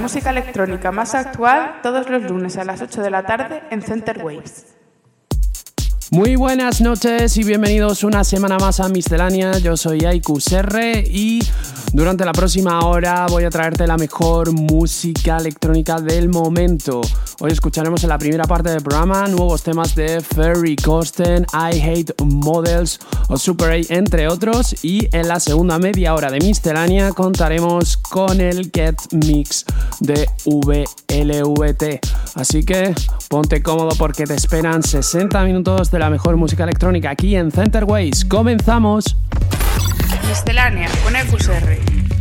Música electrónica más actual todos los lunes a las 8 de la tarde en Center Waves. Muy buenas noches y bienvenidos una semana más a Miscelánea. Yo soy Aikus R y durante la próxima hora voy a traerte la mejor música electrónica del momento. Hoy escucharemos en la primera parte del programa nuevos temas de Ferry Corsten, I Hate Models o Super A, entre otros. Y en la segunda media hora de Miscelánea contaremos con el Get Mix de VLVT. Así que ponte cómodo porque te esperan 60 minutos de la mejor música electrónica aquí en Centerways. ¡Comenzamos! Miscelánea con EQSR.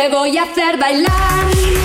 Te voy a hacer bailar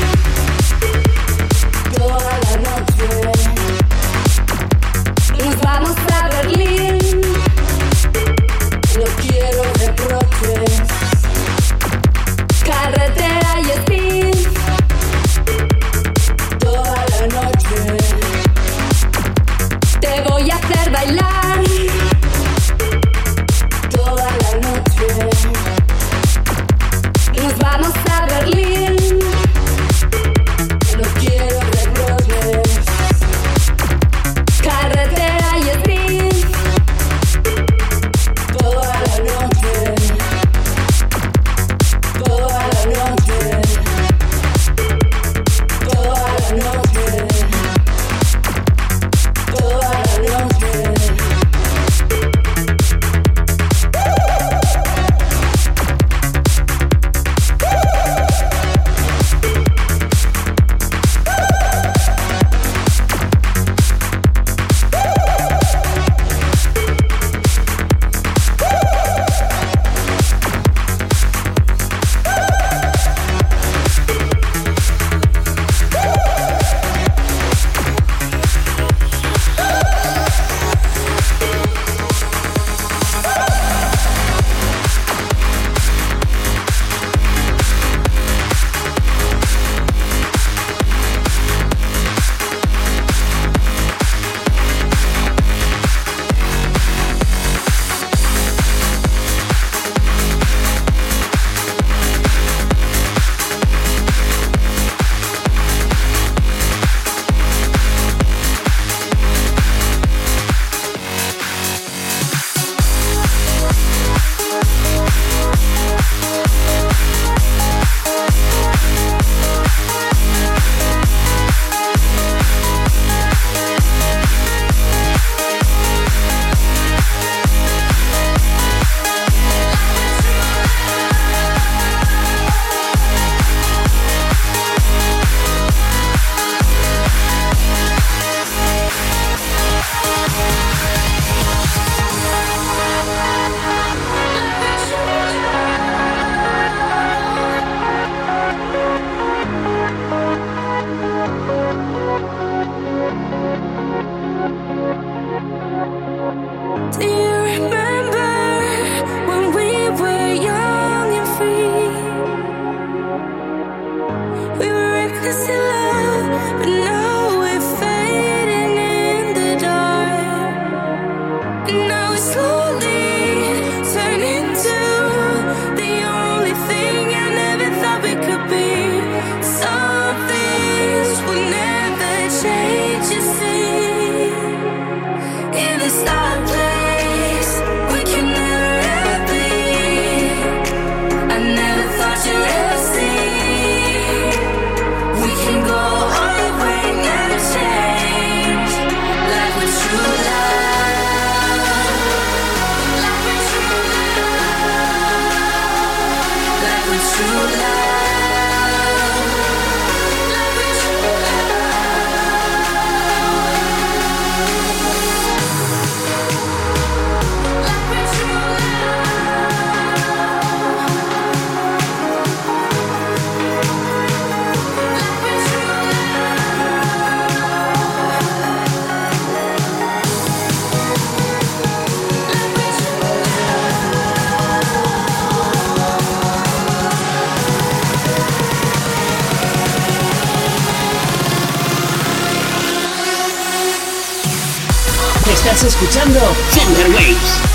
escuchando Thunder Waves.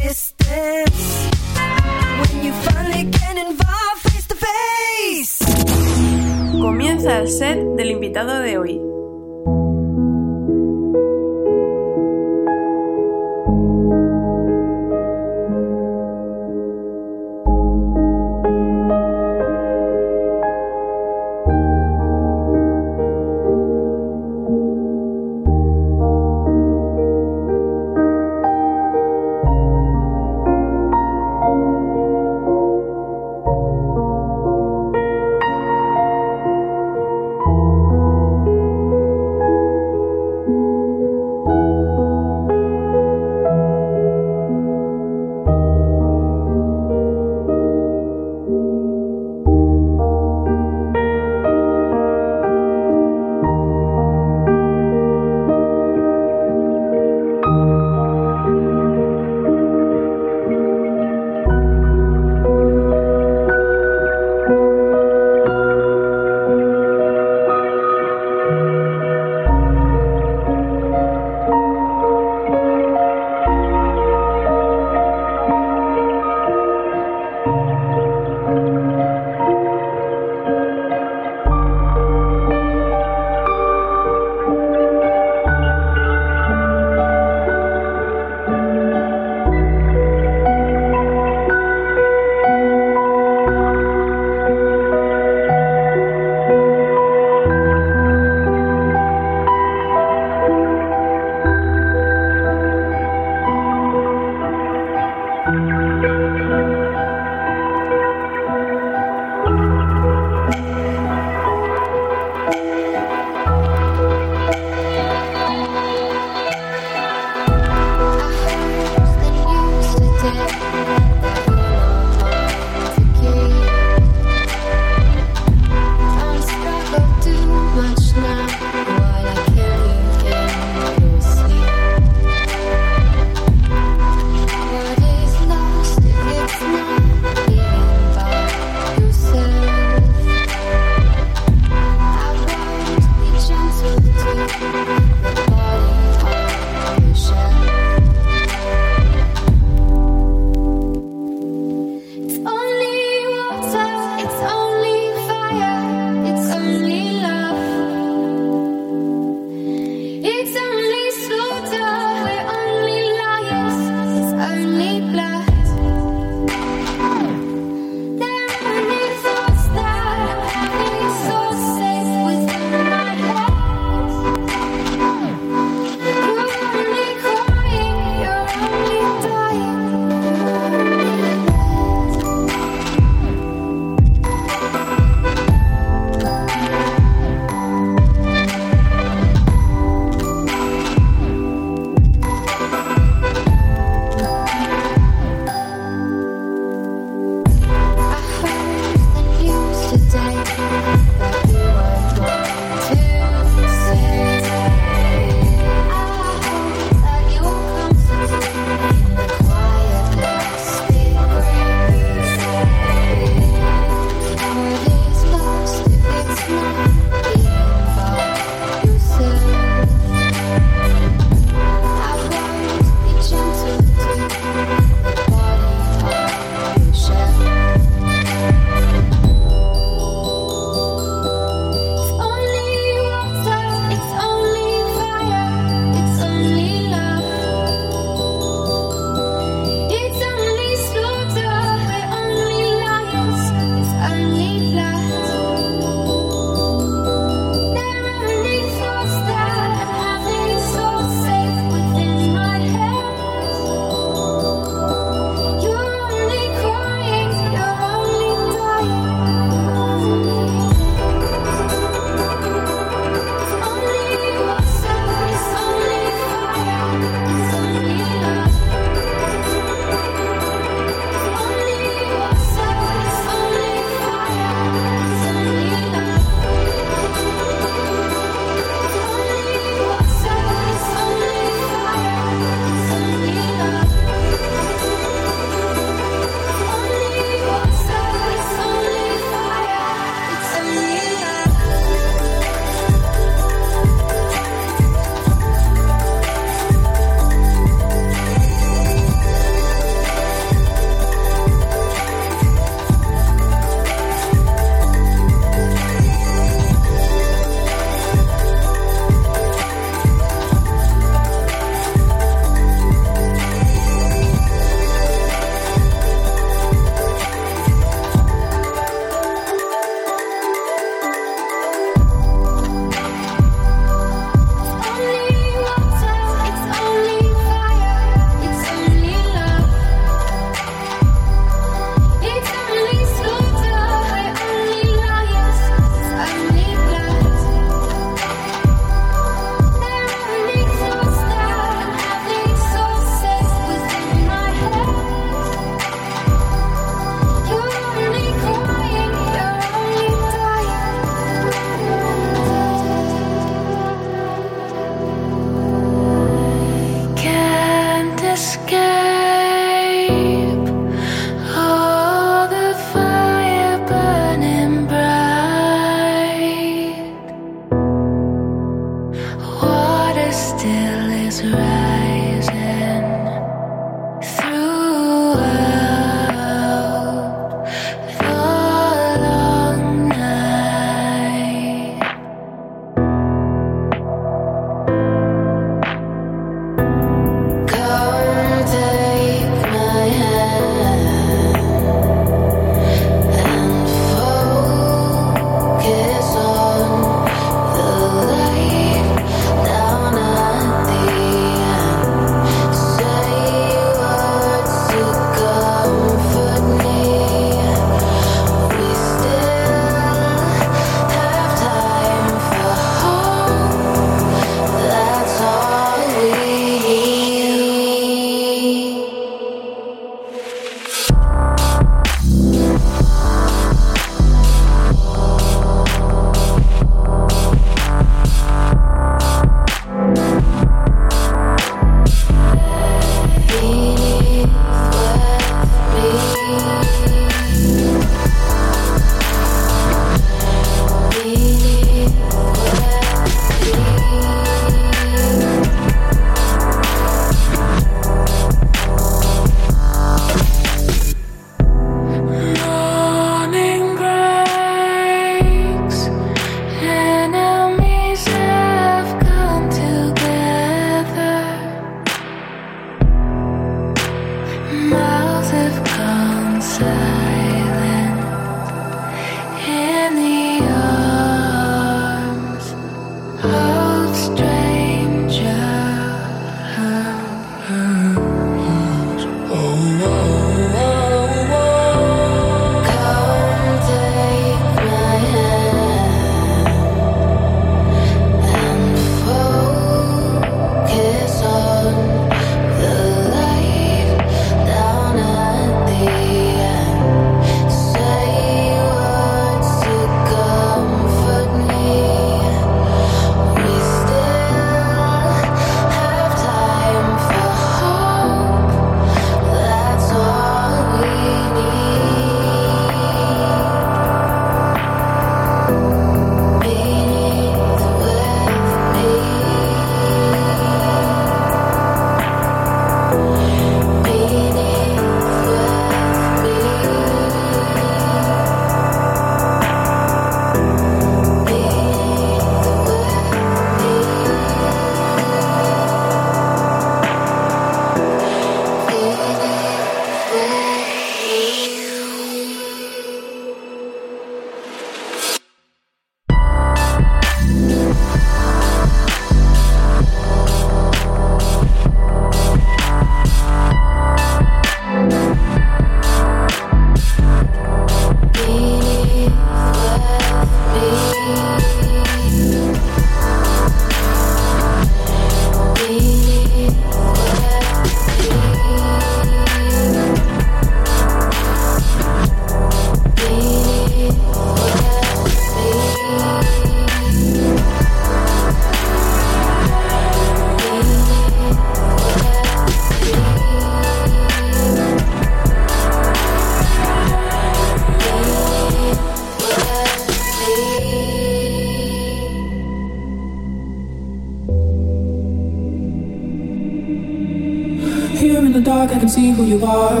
who you are.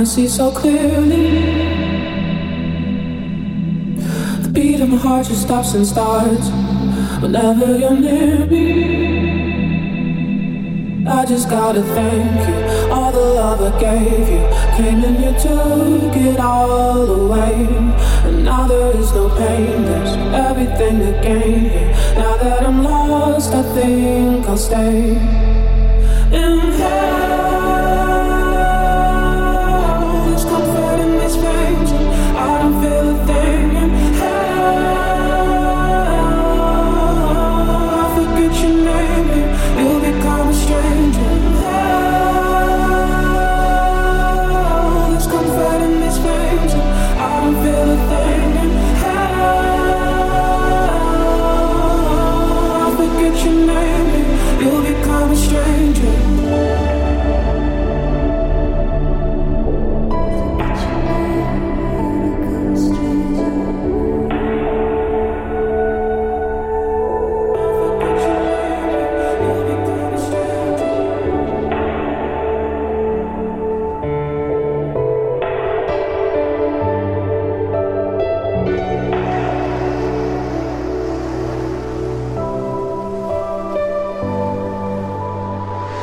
I see so clearly. The beat of my heart just stops and starts whenever you're near me. I just gotta thank you. All the love I gave you came and you took it all away. And now there is no pain, there's everything to gain. Now that I'm lost, I think I'll stay.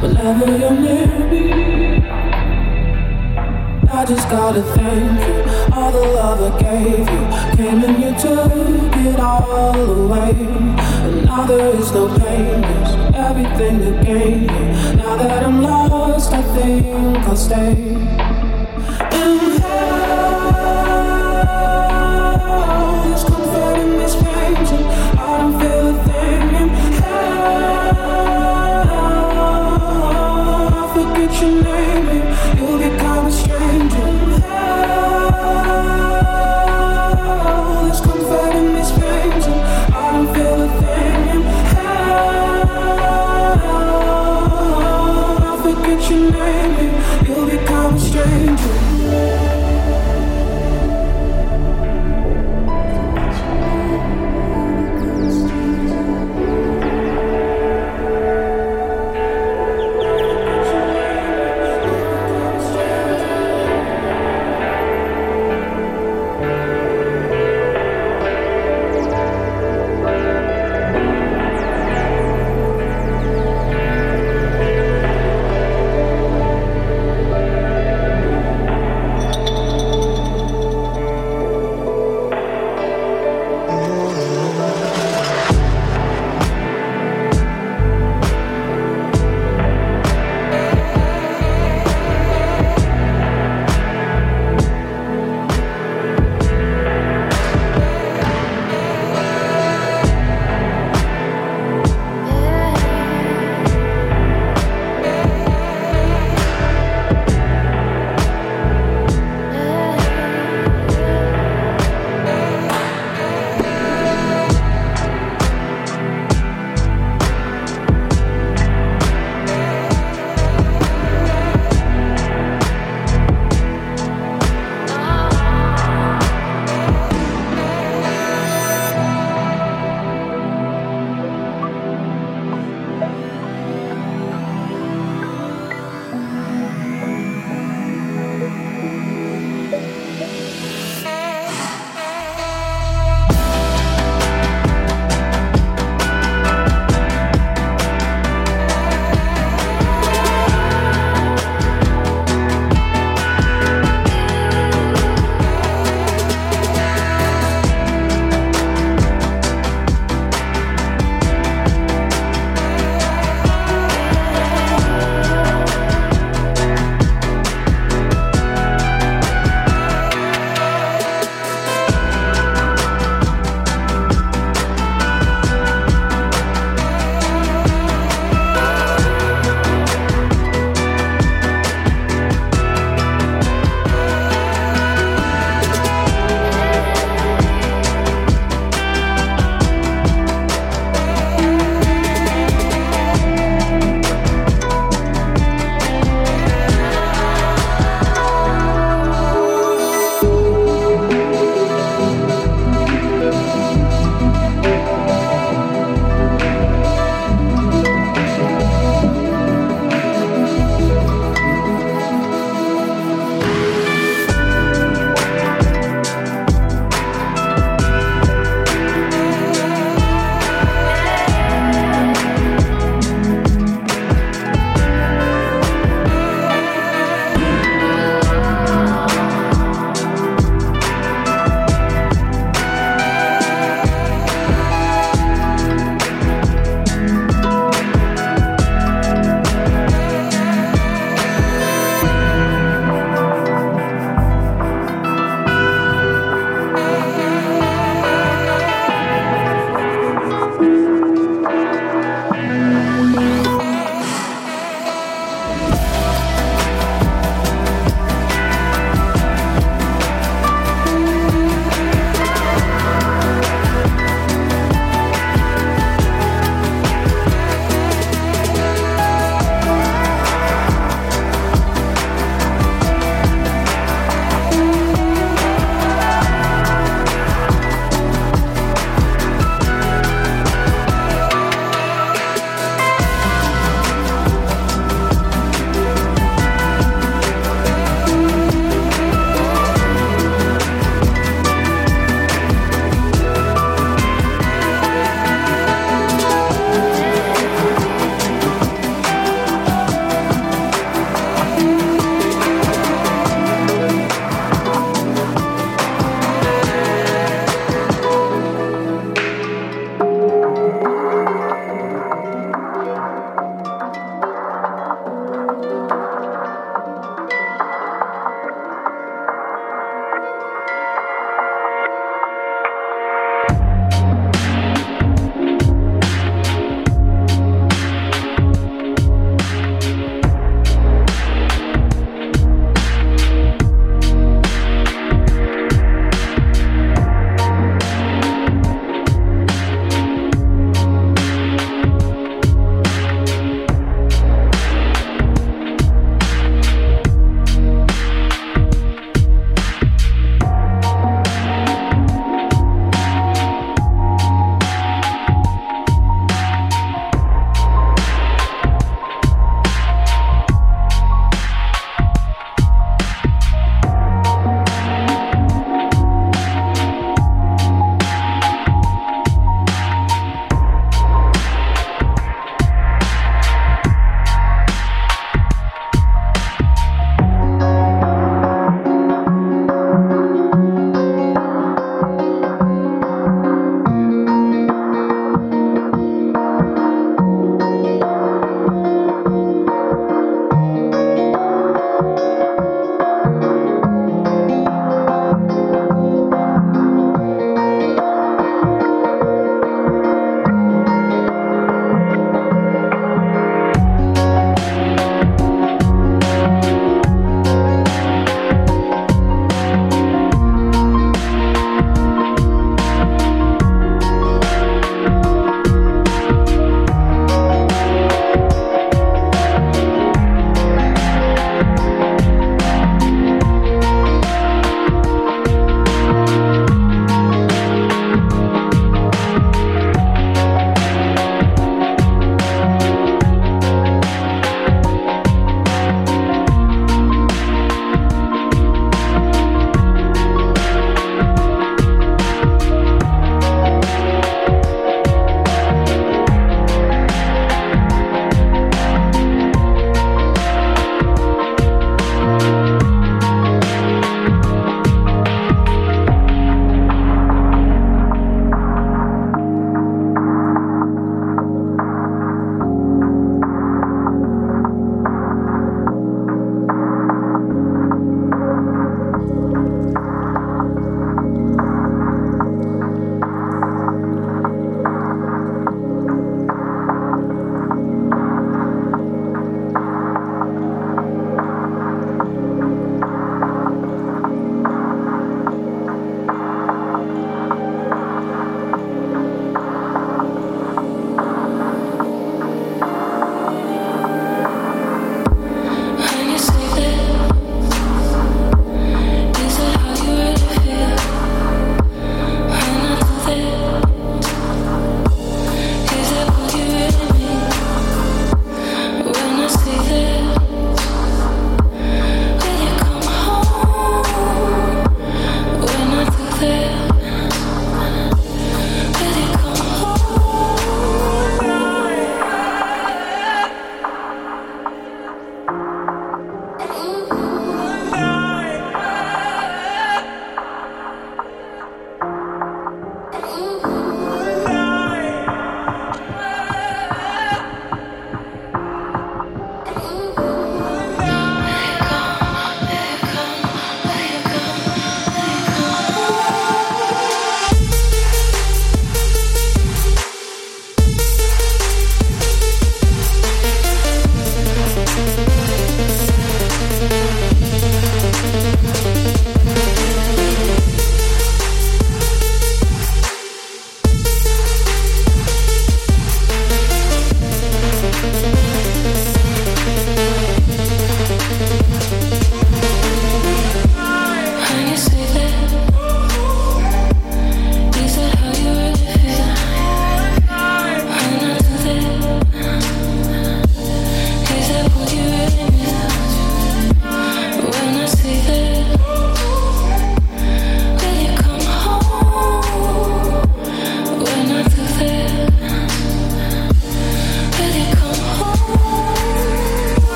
see you near me. I just gotta thank you. All the love I gave you came and you took it all away. And now there is no pain, there's everything to gain. Now that I'm lost, I think I'll stay.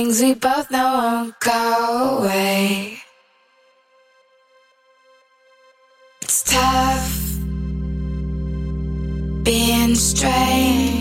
Things we both know won't go away. It's tough being strange.